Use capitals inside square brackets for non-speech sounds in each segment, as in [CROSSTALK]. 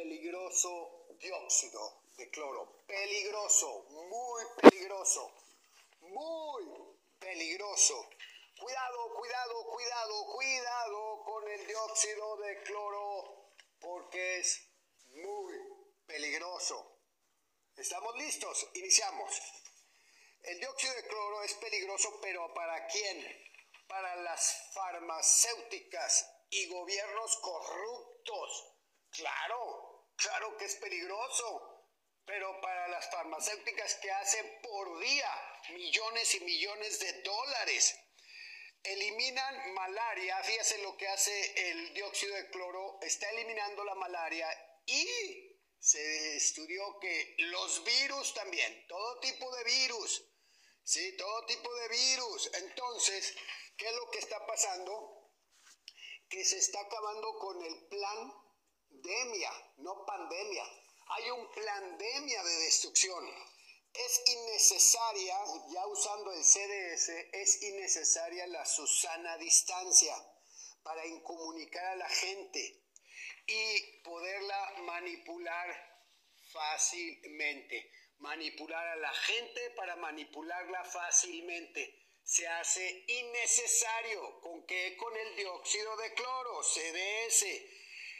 peligroso dióxido de cloro. Peligroso, muy peligroso, muy peligroso. Cuidado, cuidado, cuidado, cuidado con el dióxido de cloro porque es muy peligroso. ¿Estamos listos? Iniciamos. El dióxido de cloro es peligroso, pero ¿para quién? Para las farmacéuticas y gobiernos corruptos. Claro, claro que es peligroso, pero para las farmacéuticas que hacen por día millones y millones de dólares. Eliminan malaria, fíjese lo que hace el dióxido de cloro, está eliminando la malaria y se estudió que los virus también, todo tipo de virus, sí, todo tipo de virus. Entonces, ¿qué es lo que está pasando? Que se está acabando con el plan demia, no pandemia. Hay un pandemia de destrucción. Es innecesaria, ya usando el CDS, es innecesaria la Susana distancia para incomunicar a la gente y poderla manipular fácilmente. Manipular a la gente para manipularla fácilmente se hace innecesario. ¿Con qué? Con el dióxido de cloro, CDS.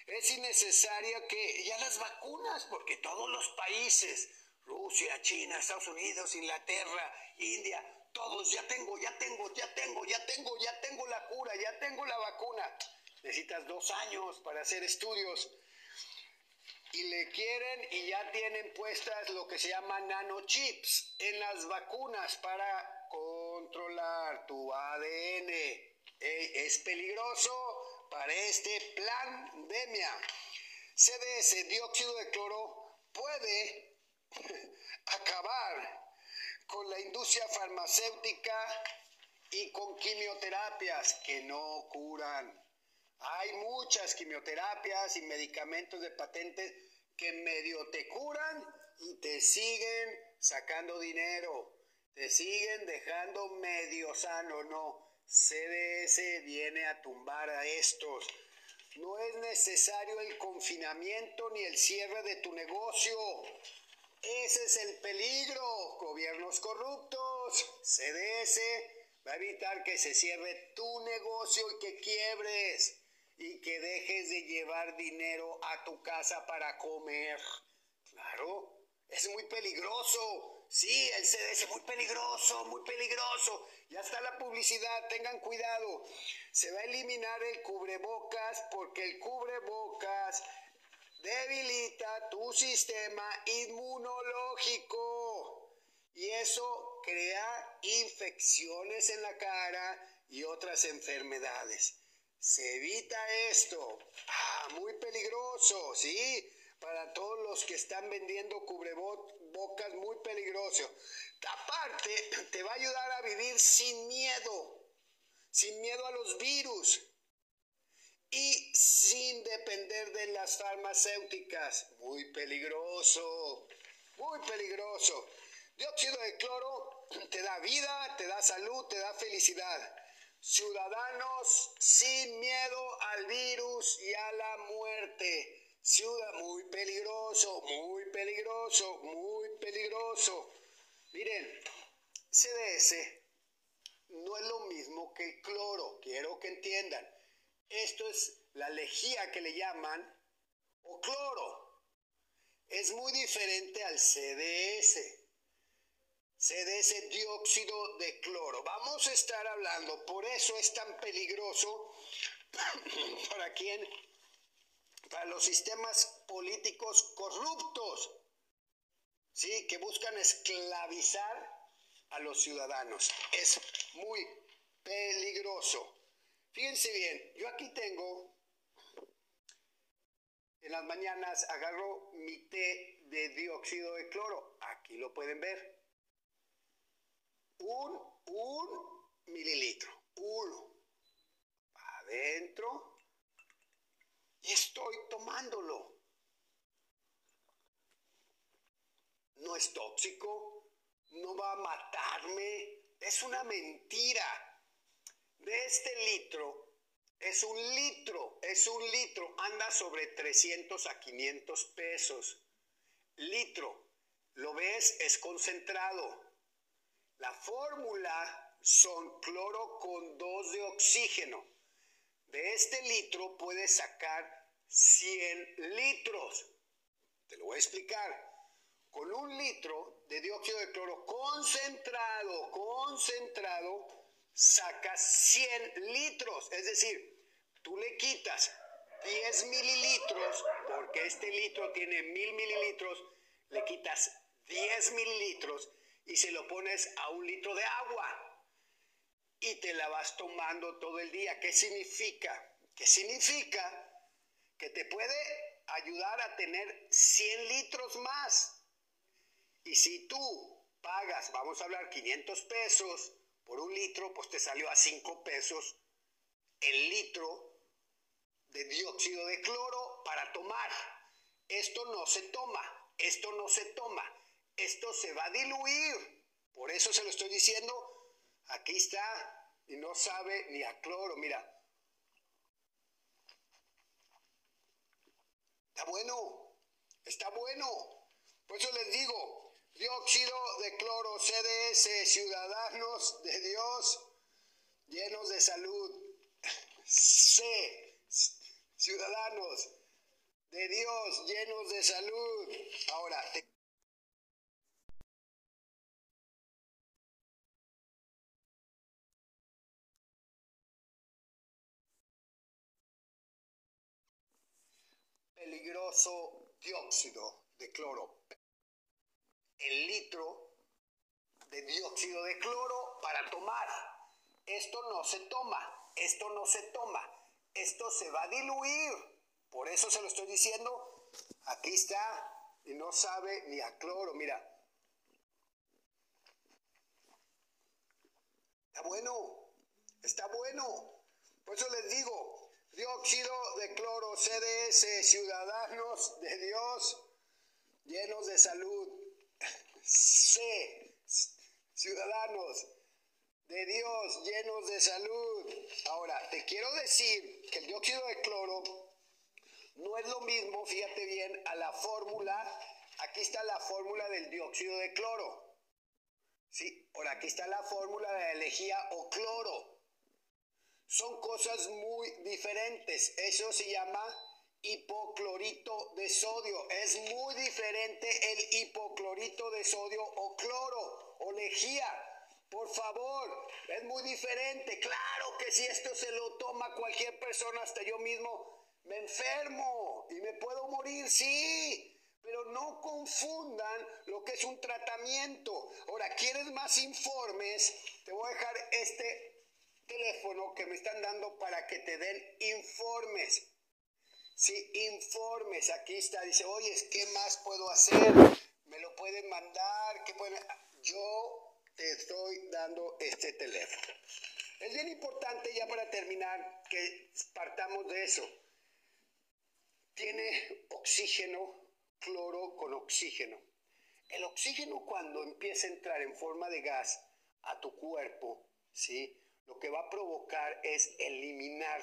Es innecesario que ya las vacunas, porque todos los países, Rusia, China, Estados Unidos, Inglaterra, India, todos, ya tengo, ya tengo, ya tengo, ya tengo, ya tengo la cura, ya tengo la vacuna. Necesitas dos años para hacer estudios. Y le quieren y ya tienen puestas lo que se llama nanochips en las vacunas para controlar tu ADN. es peligroso para este plan demia. CDS, dióxido de cloro, puede [LAUGHS] acabar con la industria farmacéutica y con quimioterapias que no curan. Hay muchas quimioterapias y medicamentos de patentes que medio te curan y te siguen sacando dinero, te siguen dejando medio sano, no. CDS viene a tumbar a estos. No es necesario el confinamiento ni el cierre de tu negocio. Ese es el peligro. Gobiernos corruptos. CDS va a evitar que se cierre tu negocio y que quiebres y que dejes de llevar dinero a tu casa para comer. Claro, es muy peligroso. Sí, el CDS muy peligroso, muy peligroso. Ya está la publicidad, tengan cuidado. Se va a eliminar el cubrebocas porque el cubrebocas debilita tu sistema inmunológico y eso crea infecciones en la cara y otras enfermedades. Se evita esto. Ah, muy peligroso, ¿sí? Para todos los que están vendiendo cubrebocas, muy peligroso. Aparte, te va a ayudar a vivir sin miedo, sin miedo a los virus y sin depender de las farmacéuticas. Muy peligroso, muy peligroso. Dióxido de cloro te da vida, te da salud, te da felicidad. Ciudadanos sin miedo al virus y a la muerte. Ciudad muy peligroso, muy peligroso, muy peligroso. Miren, CDS no es lo mismo que cloro, quiero que entiendan. Esto es la lejía que le llaman o cloro. Es muy diferente al CDS. CDS dióxido de cloro. Vamos a estar hablando, por eso es tan peligroso [COUGHS] para quién, para los sistemas políticos corruptos, ¿sí? que buscan esclavizar a los ciudadanos. Es muy peligroso. Fíjense bien, yo aquí tengo, en las mañanas agarro mi té de dióxido de cloro. Aquí lo pueden ver un, un mililitro, uno, adentro, y estoy tomándolo. No es tóxico, no va a matarme, es una mentira. De este litro, Es un litro, es un litro, anda sobre 300 a 500 pesos. Litro, ¿lo ves? Es concentrado. La fórmula son cloro con 2 de oxígeno. De este litro puedes sacar 100 litros. Te lo voy a explicar. Con un litro de dióxido de cloro concentrado, concentrado, sacas 100 litros. Es decir, tú le quitas 10 mililitros, porque este litro tiene 1000 mililitros, le quitas 10 mililitros y se lo pones a un litro de agua. Y te la vas tomando todo el día. ¿Qué significa? ¿Qué significa? Que te puede ayudar a tener 100 litros más. Y si tú pagas, vamos a hablar, 500 pesos por un litro, pues te salió a 5 pesos el litro de dióxido de cloro para tomar. Esto no se toma, esto no se toma, esto se va a diluir. Por eso se lo estoy diciendo, aquí está, y no sabe ni a cloro, mira. Está bueno, está bueno. Por eso les digo, Dióxido de cloro, CDS, ciudadanos de Dios, llenos de salud. C, ciudadanos de Dios, llenos de salud. Ahora, peligroso dióxido de cloro el litro de dióxido de cloro para tomar. Esto no se toma, esto no se toma, esto se va a diluir. Por eso se lo estoy diciendo. Aquí está y no sabe ni a cloro, mira. Está bueno, está bueno. Por eso les digo, dióxido de cloro, CDS, ciudadanos de Dios, llenos de salud, C, ciudadanos de Dios llenos de salud. Ahora, te quiero decir que el dióxido de cloro no es lo mismo, fíjate bien, a la fórmula, aquí está la fórmula del dióxido de cloro. ¿Sí? Ahora, aquí está la fórmula de la lejía o cloro. Son cosas muy diferentes. Eso se llama hipoclorito de sodio. Es muy diferente el hipoclorito de sodio o cloro o lejía. Por favor, es muy diferente. Claro que si esto se lo toma cualquier persona, hasta yo mismo, me enfermo y me puedo morir, sí. Pero no confundan lo que es un tratamiento. Ahora, ¿quieres más informes? Te voy a dejar este teléfono que me están dando para que te den informes. Sí, informes, aquí está, dice, oye, ¿qué más puedo hacer? ¿Me lo pueden mandar? ¿Qué pueden? Yo te estoy dando este teléfono. Es bien importante ya para terminar que partamos de eso. Tiene oxígeno, cloro con oxígeno. El oxígeno cuando empieza a entrar en forma de gas a tu cuerpo, ¿sí? Lo que va a provocar es eliminar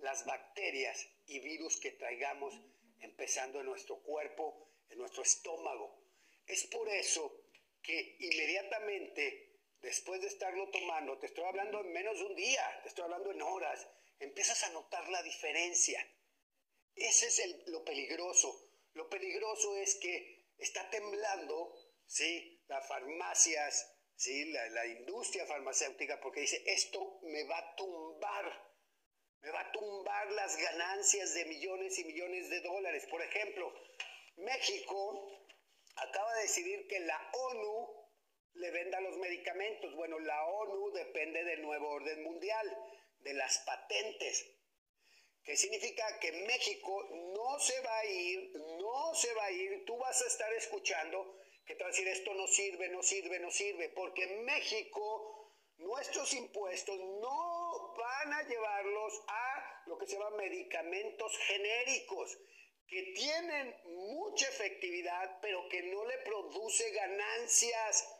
las bacterias y virus que traigamos empezando en nuestro cuerpo, en nuestro estómago. Es por eso que inmediatamente después de estarlo tomando, te estoy hablando en menos de un día, te estoy hablando en horas, empiezas a notar la diferencia. Ese es lo peligroso. Lo peligroso es que está temblando, ¿sí? Las farmacias, ¿sí? La, la industria farmacéutica, porque dice, esto me va a tumbar me va a tumbar las ganancias de millones y millones de dólares. Por ejemplo, México acaba de decidir que la ONU le venda los medicamentos. Bueno, la ONU depende del nuevo orden mundial, de las patentes. ¿Qué significa que México no se va a ir, no se va a ir, tú vas a estar escuchando que te va a decir esto no sirve, no sirve, no sirve, porque México, nuestros impuestos no van a llevarlos a lo que se llama medicamentos genéricos, que tienen mucha efectividad, pero que no le produce ganancias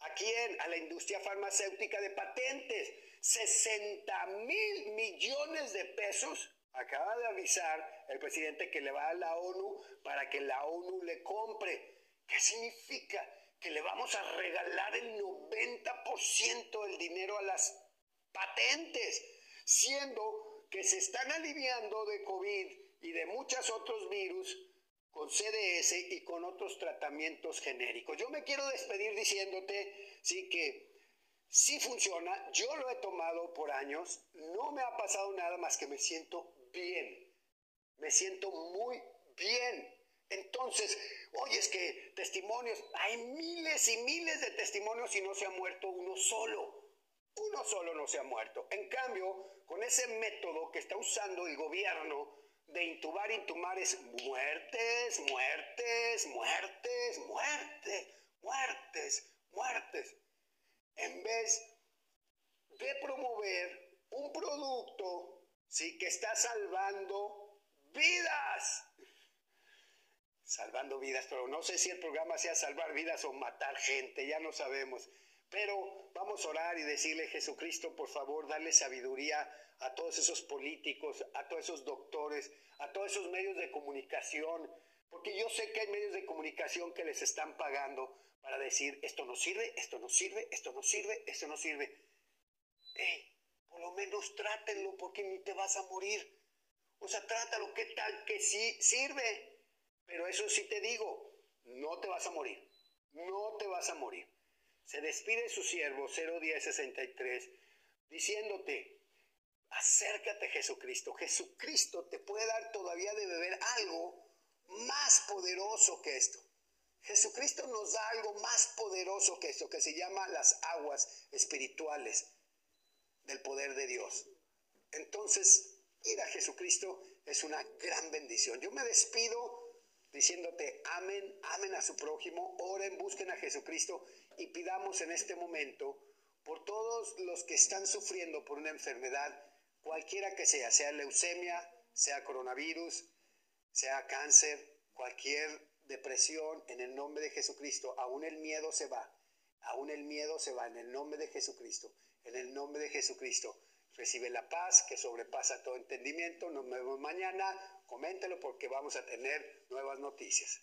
¿A quién? A la industria farmacéutica de patentes. 60 mil millones de pesos. Acaba de avisar el presidente que le va a la ONU para que la ONU le compre. ¿Qué significa? Que le vamos a regalar el 90% del dinero a las patentes, siendo que se están aliviando de COVID y de muchos otros virus con CDS y con otros tratamientos genéricos. Yo me quiero despedir diciéndote, que sí funciona, yo lo he tomado por años, no me ha pasado nada más que me siento bien, me siento muy bien. Entonces, oye, es que testimonios, hay miles y miles de testimonios y no se ha muerto uno solo. Uno solo no se ha muerto. En cambio, con ese método que está usando el gobierno, de intubar, intumar es muertes, muertes, muertes, muertes, muertes, muertes. En vez de promover un producto ¿sí? que está salvando vidas. Salvando vidas, pero no sé si el programa sea salvar vidas o matar gente, ya no sabemos. Pero vamos a orar y decirle, Jesucristo, por favor, dale sabiduría a todos esos políticos, a todos esos doctores, a todos esos medios de comunicación, porque yo sé que hay medios de comunicación que les están pagando para decir, esto no sirve, esto no sirve, esto no sirve, esto no sirve. Hey, por lo menos trátenlo porque ni te vas a morir. O sea, trátalo, ¿qué tal que sí sirve? Pero eso sí te digo, no te vas a morir, no te vas a morir. Se despide su siervo 01063 diciéndote, acércate a Jesucristo. Jesucristo te puede dar todavía de beber algo más poderoso que esto. Jesucristo nos da algo más poderoso que esto, que se llama las aguas espirituales del poder de Dios. Entonces, ir a Jesucristo es una gran bendición. Yo me despido diciéndote, amen, amen a su prójimo, oren, busquen a Jesucristo y pidamos en este momento por todos los que están sufriendo por una enfermedad cualquiera que sea, sea leucemia, sea coronavirus, sea cáncer, cualquier depresión, en el nombre de Jesucristo, aún el miedo se va, aún el miedo se va, en el nombre de Jesucristo, en el nombre de Jesucristo. Recibe la paz que sobrepasa todo entendimiento. Nos vemos mañana. Coméntelo porque vamos a tener nuevas noticias.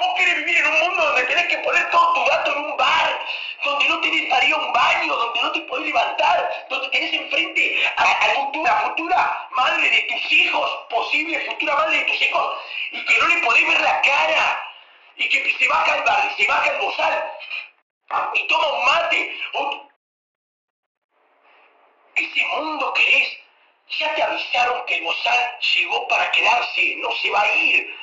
Vos querés vivir en un mundo donde tenés que poner todo tu gato en un bar, donde no tenés para un baño, donde no te podés levantar, donde tenés enfrente a, la futura, futura madre de tus hijos, posible futura madre de tus hijos, y que no le podés ver la cara, y que se baja el bar, se baja el bozal, y toma un mate. Ese mundo que es, ya te avisaron que el bozal llegó para quedarse, no se va a ir.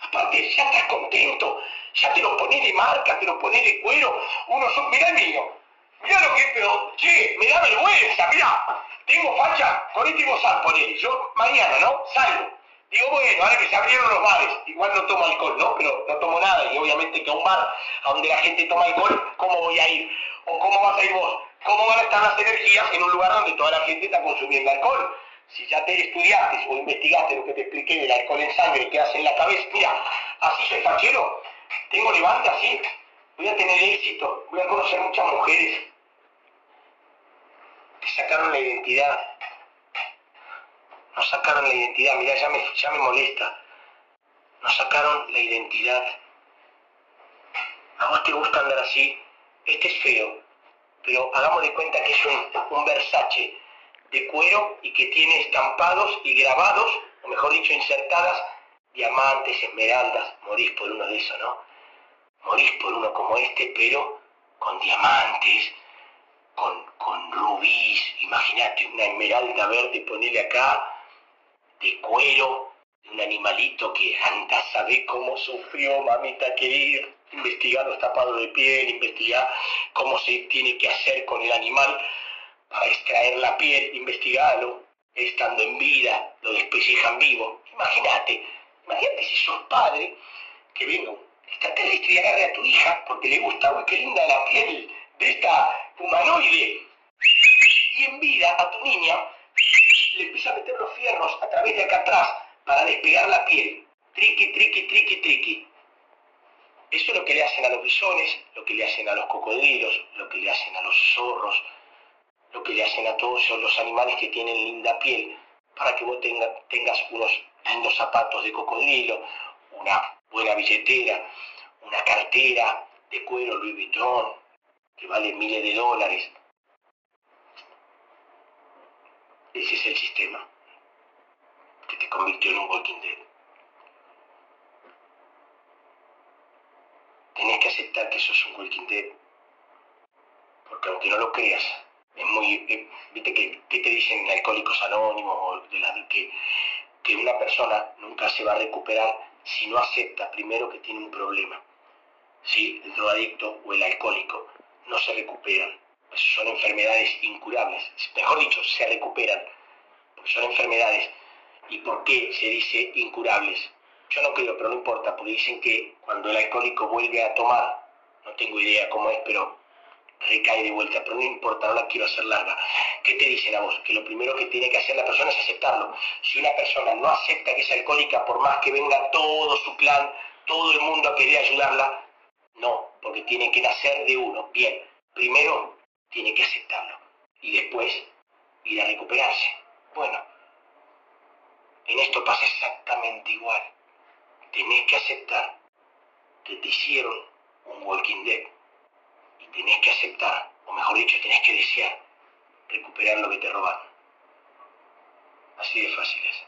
Aparte, ya estás contento, ya te lo pones de marca, te lo pones de cuero. Uno son, mirá el mío, mirá lo que es, pero, che, me da vergüenza, mirá, tengo facha con este bozal, ponele. Yo mañana, ¿no? Salgo. Digo, bueno, ahora que se abrieron los bares, igual no tomo alcohol, ¿no? Pero no tomo nada, y obviamente que a un bar a donde la gente toma alcohol, ¿cómo voy a ir? ¿O cómo vas a ir vos? ¿Cómo van a estar las energías en un lugar donde toda la gente está consumiendo alcohol? si ya te estudiaste o investigaste lo que te expliqué del alcohol en sangre que hace en la cabeza, mira, así soy fachero, tengo levante así, voy a tener éxito, voy a conocer muchas mujeres. Te sacaron la identidad. Nos sacaron la identidad, mira, ya me, ya me molesta. Nos sacaron la identidad. A vos te gusta andar así, este es feo, pero hagamos de cuenta que es un, un Versace de cuero y que tiene estampados y grabados, o mejor dicho, insertadas, diamantes, esmeraldas. Morís por uno de esos, ¿no? Morís por uno como este, pero con diamantes, con, con rubíes. Imagínate una esmeralda verde, ponele acá, de cuero, un animalito que anda, sabe cómo sufrió, mamita querida. Investigar los tapados de piel, investigar cómo se tiene que hacer con el animal a extraer la piel, investigarlo, estando en vida, lo despellejan vivo. Imagínate, imagínate si sos padre, que venga un extraterrestre y agarre a tu hija porque le gusta, uy, qué linda la piel de esta humanoide. Y en vida a tu niña le empieza a meter los fierros a través de acá atrás para despegar la piel. Triqui, triqui, triqui, triqui. Eso es lo que le hacen a los bisones, lo que le hacen a los cocodrilos, lo que le hacen a los zorros, lo que le hacen a todos los animales que tienen linda piel, para que vos tengas unos lindos zapatos de cocodrilo, una buena billetera, una cartera de cuero Louis Vuitton, que vale miles de dólares. Ese es el sistema que te convirtió en un Walking Dead. Tenés que aceptar que sos un Walking Dead. Porque aunque no lo creas, es muy... Viste que, te dicen Alcohólicos Anónimos o de la, que, que una persona nunca se va a recuperar si no acepta primero que tiene un problema. ¿Sí? El drogadicto o el alcohólico no se recuperan. Son enfermedades incurables. Mejor dicho, se recuperan. Porque son enfermedades. ¿Y por qué se dice incurables? Yo no creo, pero no importa, porque dicen que cuando el alcohólico vuelve a tomar, no tengo idea cómo es, pero recae de vuelta, pero no importa, no la quiero hacer larga. ¿Qué te dicen a vos? Que lo primero que tiene que hacer la persona es aceptarlo. Si una persona no acepta que es alcohólica, por más que venga todo su clan, todo el mundo a querer ayudarla, no, porque tiene que nacer de uno. Bien, primero tiene que aceptarlo y después ir a recuperarse. Bueno, en esto pasa exactamente igual. Tenés que aceptar que te hicieron un Walking Dead y tenés que aceptar, o mejor dicho, tenés que desear recuperar lo que te robaron. Así de fácil es.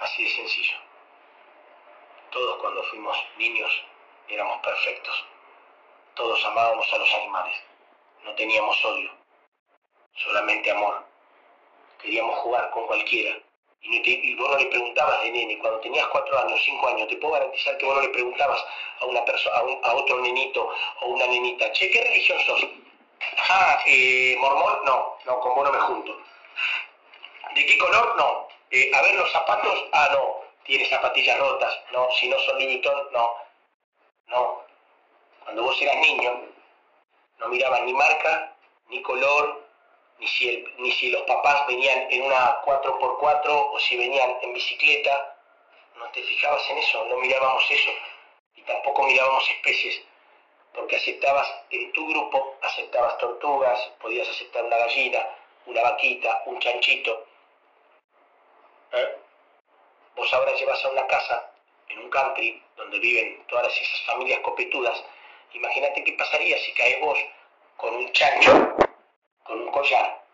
Así de sencillo. Todos cuando fuimos niños éramos perfectos. Todos amábamos a los animales. No teníamos odio. Solamente amor. Queríamos jugar con cualquiera. Y, vos no le preguntabas de nene, cuando tenías cuatro años, cinco años, te puedo garantizar que vos no le preguntabas a una persona, a, otro nenito o una nenita, che, ¿qué religión sos? Ah, eh, mormón, no, no, con vos no me junto. ¿De qué color? No. Eh, a ver los zapatos, ah, no, tiene zapatillas rotas, no, si no son Louis no. No. Cuando vos eras niño, no mirabas ni marca, ni color, ni si, ni si los papás venían en una 4x4 o si venían en bicicleta. No te fijabas en eso, no mirábamos eso. Y tampoco mirábamos especies, porque aceptabas en tu grupo, aceptabas tortugas, podías aceptar una gallina, una vaquita, un chanchito. ¿Eh? Vos ahora llevas a una casa en un country donde viven todas esas familias copetudas, imagínate qué pasaría si caes vos con un chancho, con un collar,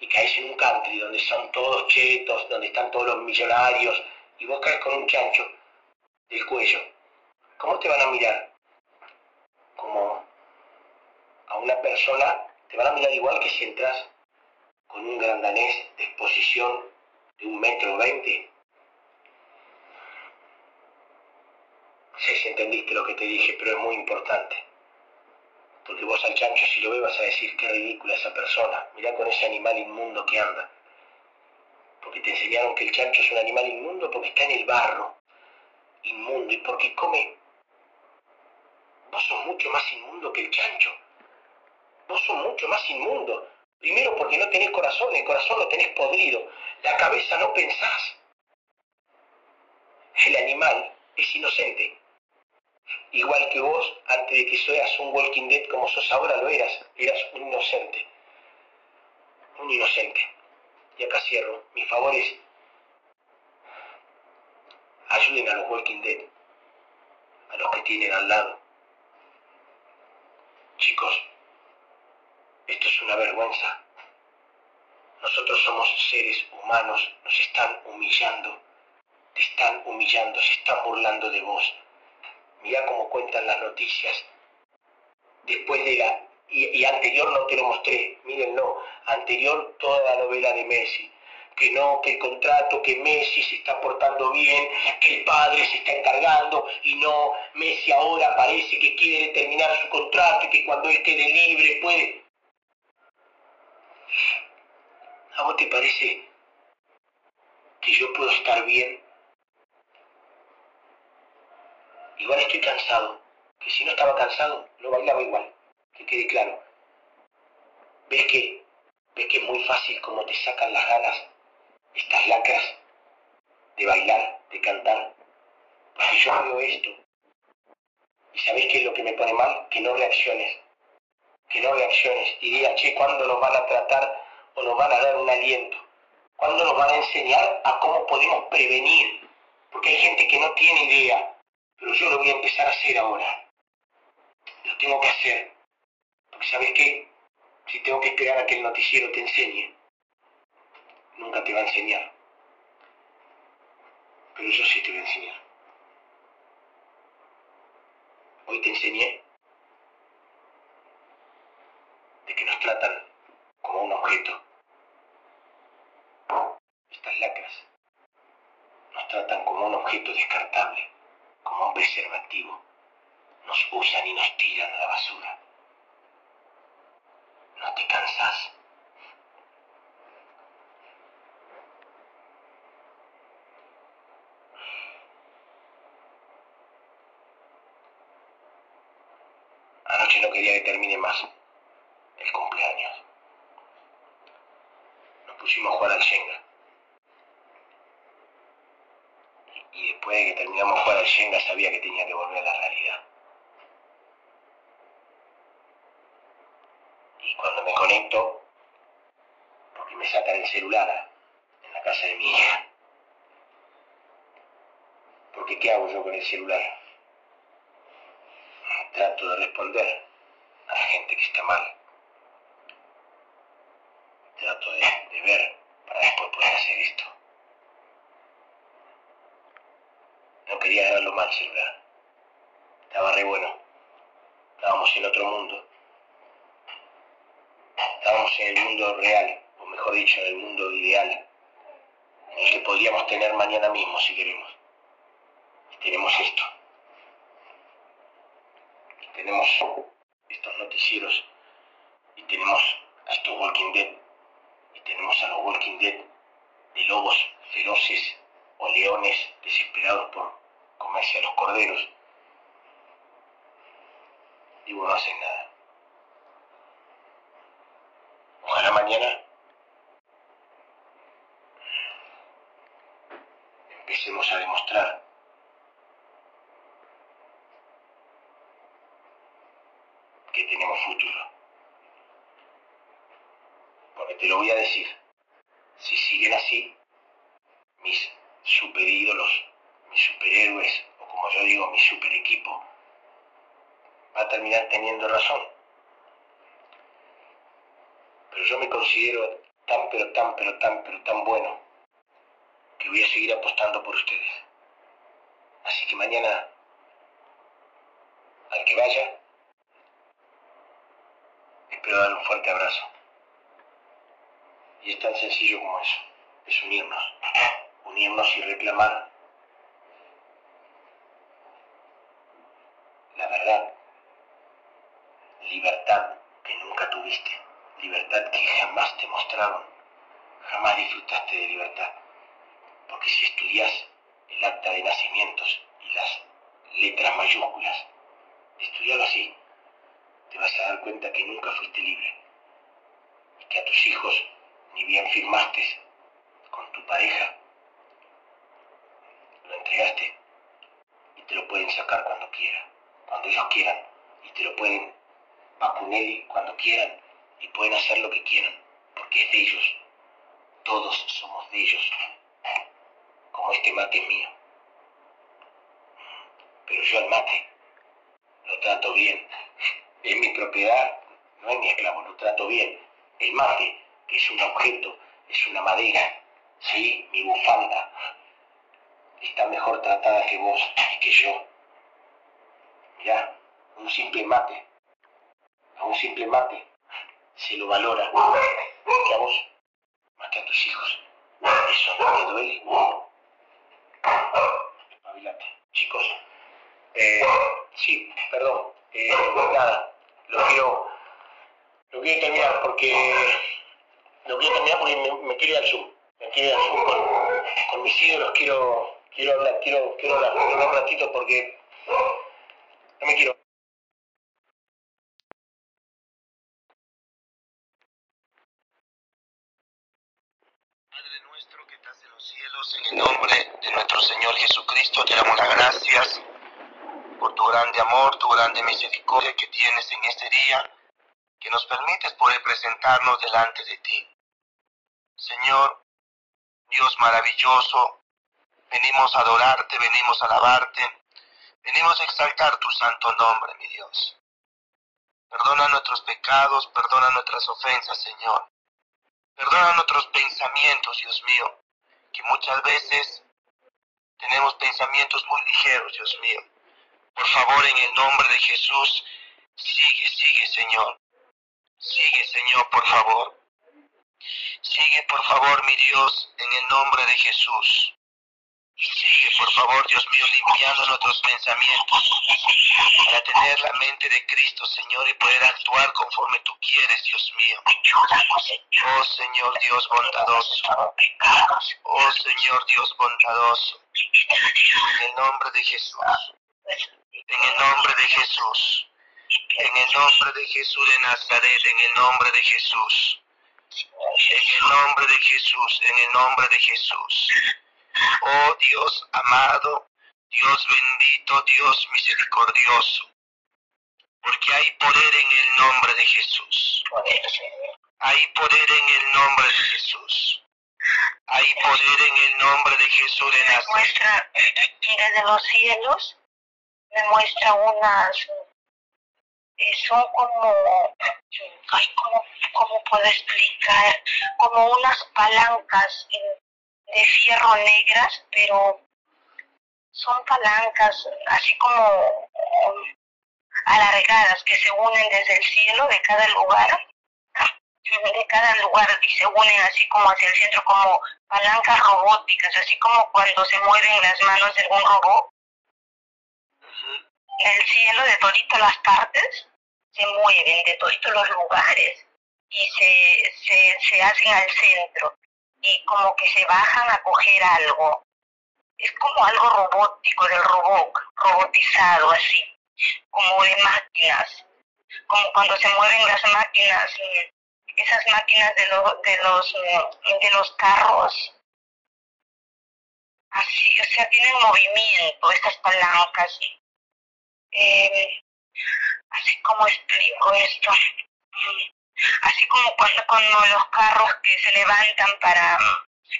y caes en un country donde son todos chetos, donde están todos los millonarios, y vos caes con un chancho del cuello. ¿Cómo te van a mirar? Como a una persona, te van a mirar igual que si entras con un gran danés de exposición de un metro veinte sé si entendiste lo que te dije, pero es muy importante. Porque vos al chancho si lo ves vas a decir qué ridícula esa persona, mirá con ese animal inmundo que anda. Porque te enseñaron que el chancho es un animal inmundo porque está en el barro, inmundo, y porque come. Vos sos mucho más inmundo que el chancho. Vos sos mucho más inmundo. Primero porque no tenés corazón, el corazón lo tenés podrido, la cabeza no pensás. El animal es inocente, igual que vos, antes de que seas un Walking Dead como sos ahora, lo eras, eras un inocente. Un inocente. Y acá cierro. Mi favor es, ayuden a los Walking Dead, a los que tienen al lado. Chicos, esto es una vergüenza. Nosotros somos seres humanos, nos están humillando, te están humillando, se están burlando de vos mirá cómo cuentan las noticias. Después de la, y, anterior no te lo mostré, mírenlo, anterior toda la novela de Messi, que no, que el contrato, que Messi se está portando bien, que el padre se está encargando y no, Messi ahora parece que quiere terminar su contrato y que cuando él quede libre puede... ¿A vos te parece que yo puedo estar bien igual estoy cansado, que si no estaba cansado, lo bailaba igual, que quede claro. ¿Ves que, ves que es muy fácil como te sacan las ganas estas lacras? de bailar, de cantar. Porque yo veo esto. ¿Y sabéis qué es lo que me pone mal? Que no reacciones. Que no reacciones y digas, che, ¿cuándo nos van a tratar o nos van a dar un aliento? ¿Cuándo nos van a enseñar a cómo podemos prevenir? Porque hay gente que no tiene idea, pero yo lo voy a empezar a hacer ahora. Lo tengo que hacer. Porque ¿sabes qué? Si tengo que esperar a que el noticiero te enseñe, nunca te va a enseñar. Pero yo sí te voy a enseñar. Hoy te enseñé de que nos tratan como un objeto. Estas lacras nos tratan como un objeto descartable, como un preservativo. Nos usan y nos tiran a la basura. No te cansas. Anoche no quería que termine más el cumpleaños. Nos pusimos a jugar al Shenga. Y después de que terminamos jugar al Shenga sabía que tenía que volver a la realidad. Y cuando me conecto, porque me sacan el celular en la casa de mi hija. Porque ¿qué hago yo con el celular? Trato de responder a la gente que está mal. Trato de, de ver para después poder hacer esto. No quería agarrarlo mal el celular. Estaba re bueno. Estábamos en otro mundo. Estábamos en el mundo real, o mejor dicho, en el mundo ideal, en el que podríamos tener mañana mismo si queremos. Y tenemos esto. Y tenemos estos noticieros. Y tenemos a estos Walking Dead. Y tenemos a los Walking Dead de lobos feroces o leones desesperados por comerse a los corderos. Y vos no haces nada. Ojalá mañana empecemos a demostrar que tenemos futuro. Porque te lo voy a decir, si siguen así, mis super ídolos, mis superhéroes, o como yo digo, mi super equipo, va a terminar teniendo razón. Pero yo me considero tan, pero tan, pero tan, pero tan bueno que voy a seguir apostando por ustedes. Así que mañana, al que vaya, espero darle un fuerte abrazo. Y es tan sencillo como eso, es unirnos, unirnos y reclamar la verdad, libertad que nunca tuviste, libertad que jamás te mostraron, jamás disfrutaste de libertad. Porque si estudias el acta de nacimientos y las letras mayúsculas, estudialo así, te vas a dar cuenta que nunca fuiste libre y que a tus hijos ni bien firmaste con tu pareja, lo entregaste y te lo pueden sacar cuando quieran, cuando ellos quieran, y te lo pueden vacunar cuando quieran y pueden hacer lo que quieran, porque es de ellos. Todos somos de ellos, como este mate es mío. Pero yo al mate lo trato bien. Es mi propiedad, no es mi esclavo, lo trato bien. El mate, que es un objeto, es una madera, ¿sí? Mi bufanda está mejor tratada que vos y que yo. Mirá, un simple mate, un simple mate se lo valora que a vos, más que a tus hijos. Eso no te duele. Espabilate. Chicos, eh, sí, perdón, eh, nada, lo quiero, lo quiero terminar porque, lo quiero terminar porque me, me quiero ir al Zoom, me quiero ir al Zoom con, con mis ídolos, quiero, quiero hablar, quiero, quiero hablar, quiero hablar un ratito porque no me quiero. Cielos, en el nombre de nuestro Señor Jesucristo, te damos las gracias por tu grande amor, tu grande misericordia que tienes en este día, que nos permites poder presentarnos delante de ti. Señor, Dios maravilloso, venimos a adorarte, venimos a alabarte, venimos a exaltar tu santo nombre, mi Dios. Perdona nuestros pecados, perdona nuestras ofensas, Señor. Perdona nuestros pensamientos, Dios mío, que muchas veces tenemos pensamientos muy ligeros, Dios mío. Por favor, en el nombre de Jesús, sigue, sigue, Señor. Sigue, Señor, por favor. Sigue, por favor, mi Dios, en el nombre de Jesús. Sigue, por favor, Dios mío, limpiando nuestros pensamientos para tener la mente de Cristo, Señor, y poder actuar conforme tú quieres, Dios mío. Oh Señor Dios bondadoso. Oh Señor Dios bondadoso. En el nombre de Jesús. En el nombre de Jesús. En el nombre de Jesús de Nazaret. En el nombre de Jesús. En el nombre de Jesús. En el nombre de Jesús. Oh Dios amado, Dios bendito, Dios misericordioso, porque hay poder en el nombre de Jesús. Hay poder en el nombre de Jesús. Hay poder en el nombre de Jesús de me Nazaret. muestra desde los cielos, me muestra unas, son como, ay, ¿cómo, cómo puedo explicar? Como unas palancas de fierro negras, pero son palancas así como alargadas que se unen desde el cielo de cada lugar de cada lugar y se unen así como hacia el centro como palancas robóticas, así como cuando se mueven las manos de algún robot. El cielo de toditas las partes se mueven de toditos los lugares y se, se, se hacen al centro y como que se bajan a coger algo. Es como algo robótico, del robot, robotizado así, como de máquinas, como cuando se mueven las máquinas, esas máquinas de, lo- de, los, de los carros. Así, o sea, tienen movimiento estas palancas. Eh, así como explico esto. Así como cuando, los carros que se levantan para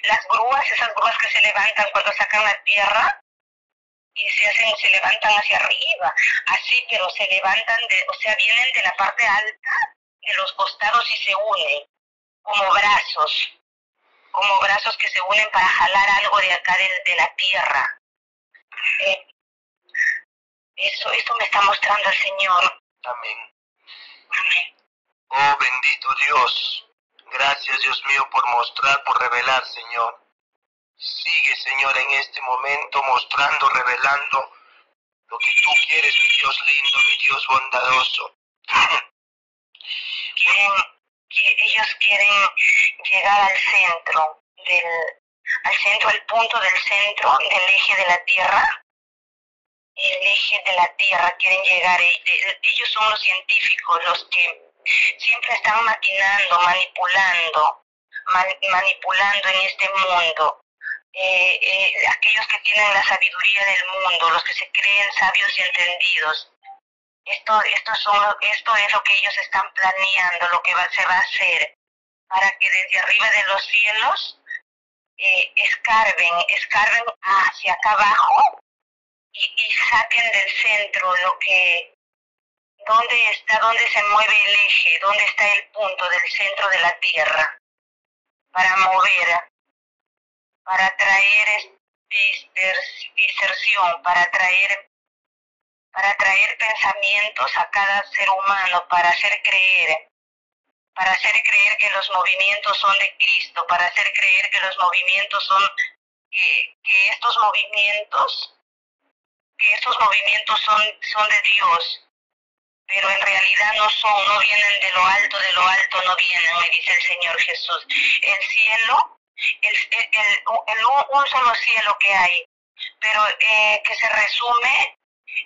las grúas, esas grúas que se levantan cuando sacan la tierra y se hacen, se levantan hacia arriba, así, pero se levantan de, o sea, vienen de la parte alta de los costados y se unen como brazos, como brazos que se unen para jalar algo de acá de, de la tierra. Eh, eso, eso me está mostrando el Señor. Amén. Amén. Oh bendito Dios, gracias Dios mío por mostrar, por revelar, Señor. Sigue, Señor, en este momento mostrando, revelando lo que tú quieres, mi Dios lindo, mi Dios bondadoso. quieren, que ellos quieren llegar al centro del, al centro, al punto del centro del eje de la Tierra. El eje de la Tierra quieren llegar. e- e- Ellos son los científicos, los que siempre están maquinando, manipulando, man- manipulando en este mundo. Eh, eh, aquellos que tienen la sabiduría del mundo, los que se creen sabios y entendidos, esto, esto, son, esto es lo que ellos están planeando, lo que va, se va a hacer, para que desde arriba de los cielos eh, escarben, escarben hacia acá abajo y, y saquen del centro lo que, dónde está, dónde se mueve el eje, dónde está el punto del centro de la Tierra, para mover, para traer diserción, para traer para traer pensamientos a cada ser humano, para hacer creer, para hacer creer que los movimientos son de Cristo, para hacer creer que los movimientos son, que estos movimientos, que estos movimientos son, son de Dios, pero en realidad no son, no vienen de lo alto, de lo alto no vienen, me dice el Señor Jesús. El cielo, el, el, el- un, un solo cielo que hay, pero eh, que se resume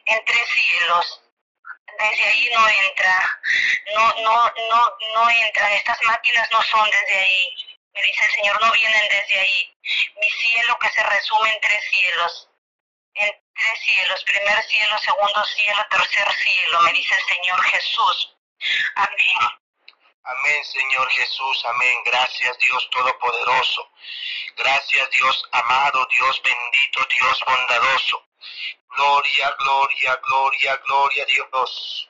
en tres cielos. Desde ahí no entra, no, no, no, no entran, estas máquinas no son desde ahí. Me dice el Señor, no vienen desde ahí. Mi cielo que se resume en tres cielos. En tres cielos. Primer cielo, segundo cielo, tercer cielo. Me dice el Señor Jesús. Amén. Amén, Señor Jesús, amén. Gracias, Dios Todopoderoso. Gracias, Dios amado, Dios bendito, Dios bondadoso. Gloria, gloria, gloria, gloria Dios.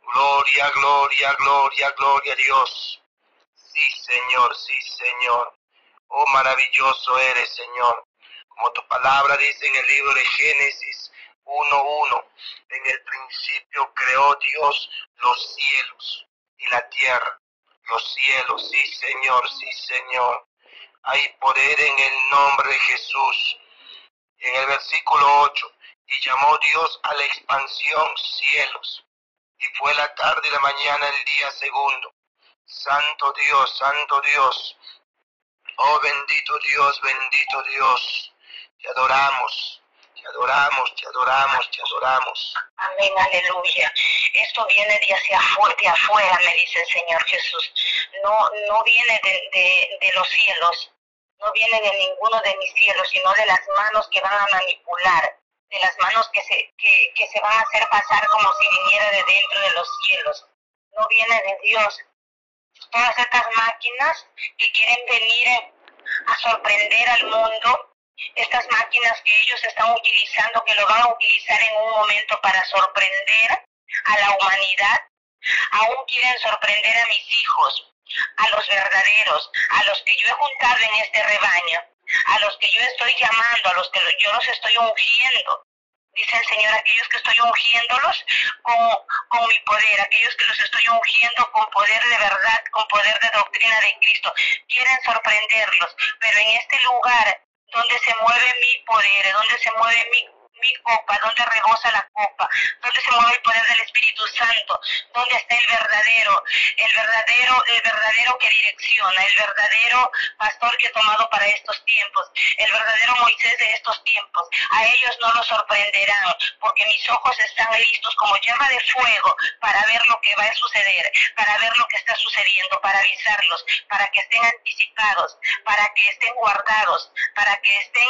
Gloria, gloria, gloria, gloria Dios. Sí, Señor, sí, Señor. Oh, maravilloso eres, Señor. Como tu palabra dice en el libro de Génesis 1.1, en el principio creó Dios los cielos y la tierra. Los cielos, sí, Señor, sí, Señor. Hay poder en el nombre de Jesús. En el versículo 8, y llamó Dios a la expansión cielos. Y fue la tarde y la mañana el día segundo. Santo Dios, Santo Dios. Oh bendito Dios, bendito Dios. Te adoramos, te adoramos, te adoramos, te adoramos. Amén, aleluya. Esto viene de hacia afuera, afuera, me dice el Señor Jesús. No, no viene de, de, de los cielos, no viene de ninguno de mis cielos, sino de las manos que van a manipular, de las manos que se, que, que se van a hacer pasar como si viniera de dentro de los cielos. No viene de Dios. Todas estas máquinas que quieren venir a sorprender al mundo, estas máquinas que ellos están utilizando, que lo van a utilizar en un momento para sorprender a la humanidad, aún quieren sorprender a mis hijos, a los verdaderos, a los que yo he juntado en este rebaño, a los que yo estoy llamando, a los que yo los estoy ungiendo. Dice el Señor, aquellos que estoy ungiéndolos con, con mi poder, aquellos que los estoy ungiendo con poder de verdad, con poder de doctrina de Cristo. Quieren sorprenderlos, pero en este lugar donde se mueve mi poder, donde se mueve mi mi copa, donde rebosa la copa, donde se mueve el poder del Espíritu Santo, donde está el verdadero, el verdadero, el verdadero que direcciona, el verdadero pastor que he tomado para estos tiempos, el verdadero Moisés de estos tiempos. A ellos no los sorprenderán, porque mis ojos están listos como llama de fuego para ver lo que va a suceder, para ver lo que está sucediendo, para avisarlos, para que estén anticipados, para que estén guardados, para que estén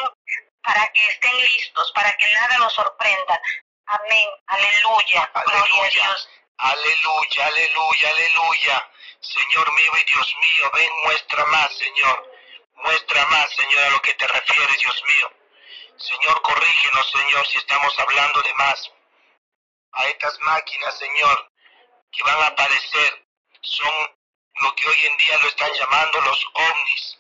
para que estén listos, para que nada los sorprenda. Amén, aleluya, gloria a Dios. Aleluya, aleluya, aleluya. Señor mío y Dios mío, ven, muestra más, Señor. Muestra más, Señor, a lo que te refieres, Dios mío. Señor, corrígenos, Señor, si estamos hablando de más. A estas máquinas, Señor, que van a aparecer, son lo que hoy en día lo están llamando los ovnis.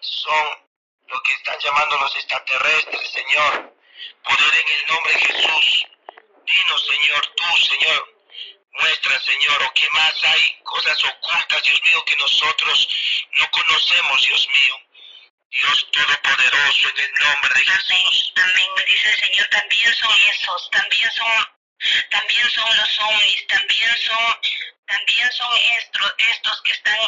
Son lo que están llamando los extraterrestres, Señor. Poder en el nombre de Jesús. Dinos, Señor, tú, Señor. Muestra, Señor, o qué más hay, cosas ocultas, Dios mío, que nosotros no conocemos, Dios mío. Dios Todopoderoso, en el nombre de Jesús. Amén, amén. Dice el Señor, también son esos, también son, también son los ovnis, también son también son estos, estos que están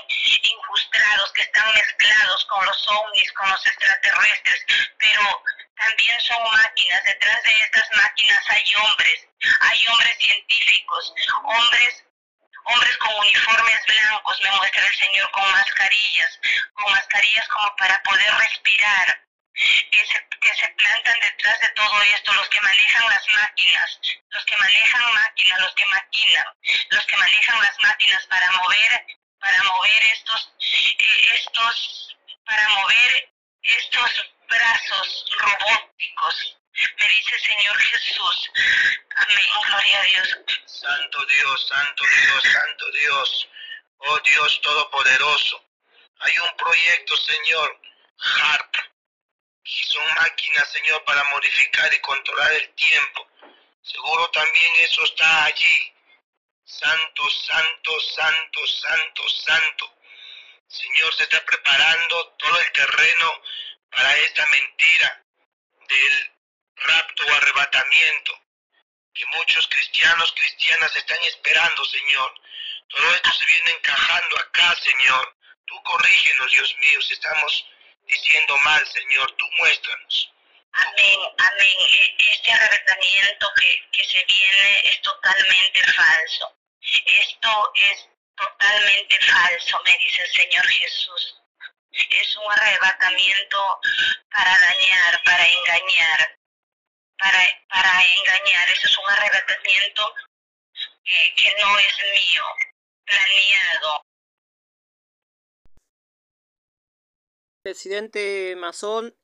injustrados, que están mezclados con los ovnis, con los extraterrestres, pero también son máquinas. Detrás de estas máquinas hay hombres, hay hombres científicos, hombres hombres con uniformes blancos, me muestra el Señor, con mascarillas, con mascarillas como para poder respirar, que se, plantan detrás de todo esto, los que manejan las máquinas, los que manejan máquinas, los que maquinan, los que manejan las máquinas para mover, para mover estos, eh, estos, para mover estos brazos robóticos. Me dice Señor Jesús. Amén, gloria a Dios. Santo Dios, Santo Dios, Santo Dios. Oh Dios Todopoderoso. Hay un proyecto, Señor, HARP, y son máquinas, Señor, para modificar y controlar el tiempo. Seguro también eso está allí. Santo, santo, santo, santo, santo. Señor, se está preparando todo el terreno para esta mentira del rapto o arrebatamiento que muchos cristianos, cristianas están esperando, Señor. Todo esto se viene encajando acá, Señor. Tú corrígenos, Dios mío, si estamos diciendo mal, Señor, tú muéstranos. Amén, amén. E- Este arrebatamiento que, que se viene es totalmente falso. Esto es Totalmente falso, me dice el Señor Jesús. Es un arrebatamiento para dañar, para engañar, para, para engañar. Eso es un arrebatamiento que, que no es mío, planeado. Presidente Masón,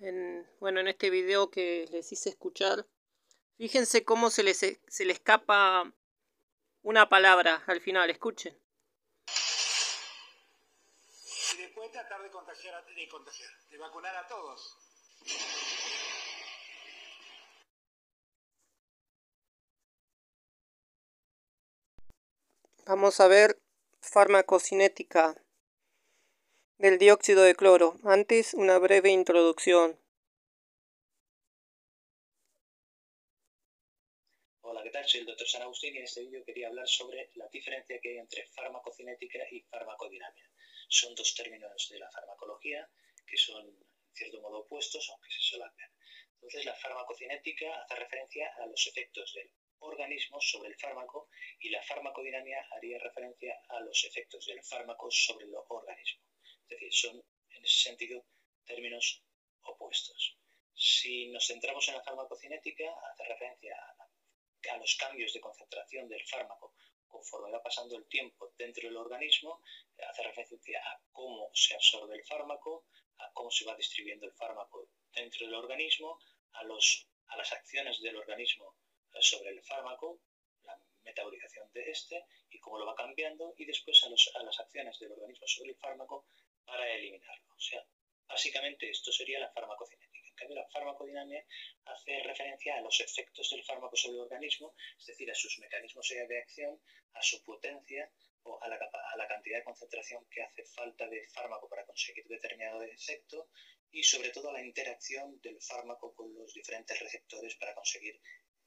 en, bueno, en este video que les hice escuchar, fíjense cómo se les, se le escapa una palabra al final, escuchen. Y después tratar de contagiar, de contagiar, de vacunar a todos. Vamos a ver farmacocinética del dióxido de cloro. Antes, una breve introducción. Hola, ¿qué tal? Soy el doctor San Agustín y en este vídeo quería hablar sobre la diferencia que hay entre farmacocinética y farmacodinamia. Son dos términos de la farmacología que son, en cierto modo, opuestos, aunque se solapan. Entonces, la farmacocinética hace referencia a los efectos del organismo sobre el fármaco y la farmacodinamia haría referencia a los efectos del fármaco sobre el organismo. Es decir, son en ese sentido términos opuestos. Si nos centramos en la farmacocinética, hace referencia a, los cambios de concentración del fármaco conforme va pasando el tiempo dentro del organismo, hace referencia a cómo se absorbe el fármaco, a cómo se va distribuyendo el fármaco dentro del organismo, a, las acciones del organismo sobre el fármaco, la metabolización de este y cómo lo va cambiando, y después a las acciones del organismo sobre el fármaco para eliminarlo. O sea, básicamente esto sería la farmacocinética. En cambio, la farmacodinamia hace referencia a los efectos del fármaco sobre el organismo, es decir, a sus mecanismos de acción, a su potencia o a la, cantidad de concentración que hace falta de fármaco para conseguir determinado efecto y sobre todo a la interacción del fármaco con los diferentes receptores para conseguir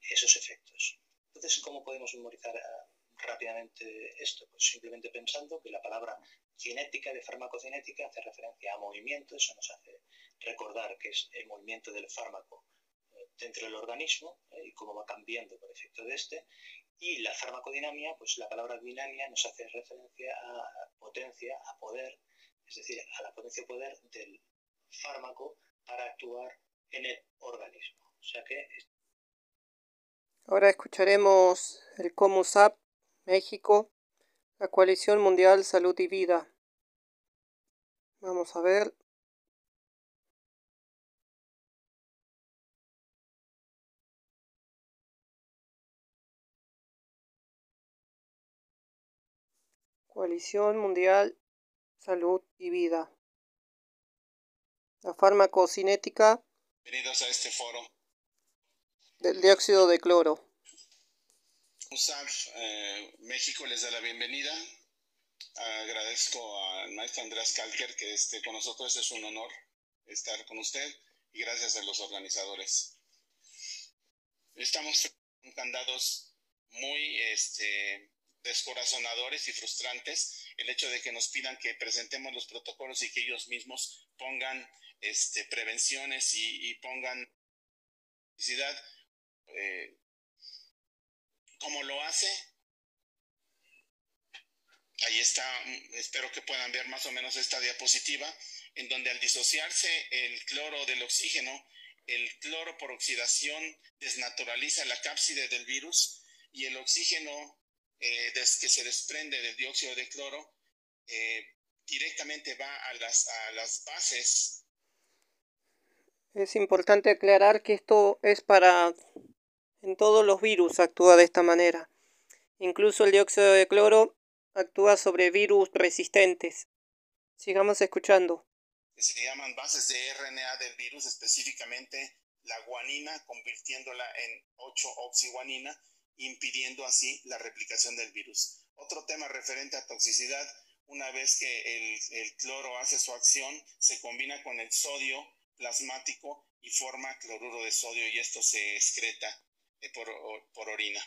esos efectos. Entonces, ¿cómo podemos memorizar ah, rápidamente esto? Pues simplemente pensando que la palabra cinética de farmacocinética hace referencia a movimiento, eso nos hace recordar que es el movimiento del fármaco eh, dentro del organismo eh, y cómo va cambiando por efecto de este. Y la farmacodinamia, pues la palabra dinamia nos hace referencia a potencia, a poder, es decir, a la potencia poder del fármaco para actuar en el organismo. O sea que Ahora escucharemos el COMUSAP México, la Coalición Mundial Salud y Vida. Vamos a ver. Coalición Mundial Salud y Vida. La farmacocinética. Bienvenidos a este foro del dióxido de cloro. USAF eh, México les da la bienvenida. Agradezco al maestro Andrés Calker que esté con nosotros. Es un honor estar con usted y gracias a los organizadores. Estamos con candados muy este, descorazonadores y frustrantes. El hecho de que nos pidan que presentemos los protocolos y que ellos mismos pongan este, prevenciones y, y pongan publicidad eh, como lo hace. Ahí está, espero que puedan ver más o menos esta diapositiva, en donde al disociarse el cloro del oxígeno, el cloro por oxidación desnaturaliza la cápside del virus y el oxígeno eh, que se desprende del dióxido de cloro eh, directamente va a las, a las bases. Es importante aclarar que esto es para en todos los virus actúa de esta manera. Incluso el dióxido de cloro actúa sobre virus resistentes. Sigamos escuchando. Se llaman bases de RNA del virus, específicamente la guanina, convirtiéndola en 8-oxiguanina, impidiendo así la replicación del virus. Otro tema referente a toxicidad, una vez que el, el cloro hace su acción, se combina con el sodio plasmático y forma cloruro de sodio y esto se excreta por, orina.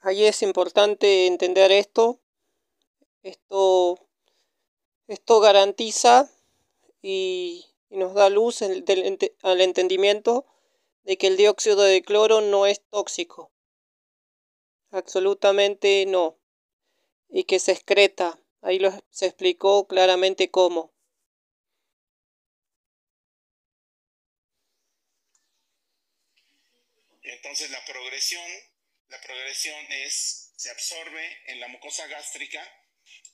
Ahí es importante entender esto. Esto, esto garantiza y, nos da luz al entendimiento de que el dióxido de cloro no es tóxico. Absolutamente no. y que se excreta. Ahí se explicó claramente cómo. Entonces la progresión, la progresión es, se absorbe en la mucosa gástrica,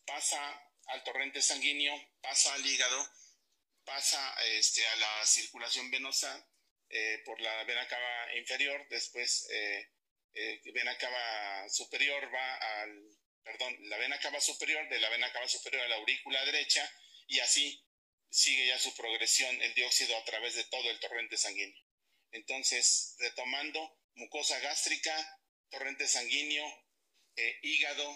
pasa al torrente sanguíneo, pasa al hígado, pasa este, a la circulación venosa eh, por la vena cava inferior, después eh, eh, vena cava superior va al, perdón, la vena cava superior, de la vena cava superior a la aurícula derecha, y así sigue ya su progresión el dióxido a través de todo el torrente sanguíneo. Entonces, retomando, mucosa gástrica, torrente sanguíneo, hígado,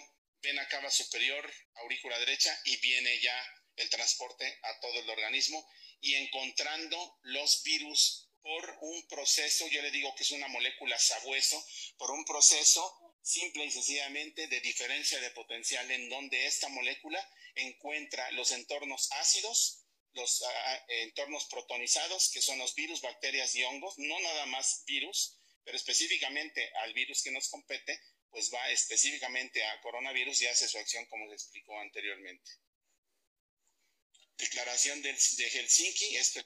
vena cava superior, aurícula derecha, y viene ya el transporte a todo el organismo y encontrando los virus por un proceso, yo le digo que es una molécula sabueso, por un proceso simple y sencillamente de diferencia de potencial en donde esta molécula encuentra los entornos ácidos, los ah, ah, entornos protonizados, que son los virus, bacterias y hongos, no nada más virus, pero específicamente al virus que nos compete, pues va específicamente a coronavirus y hace su acción como se explicó anteriormente. Declaración de, Helsinki, esto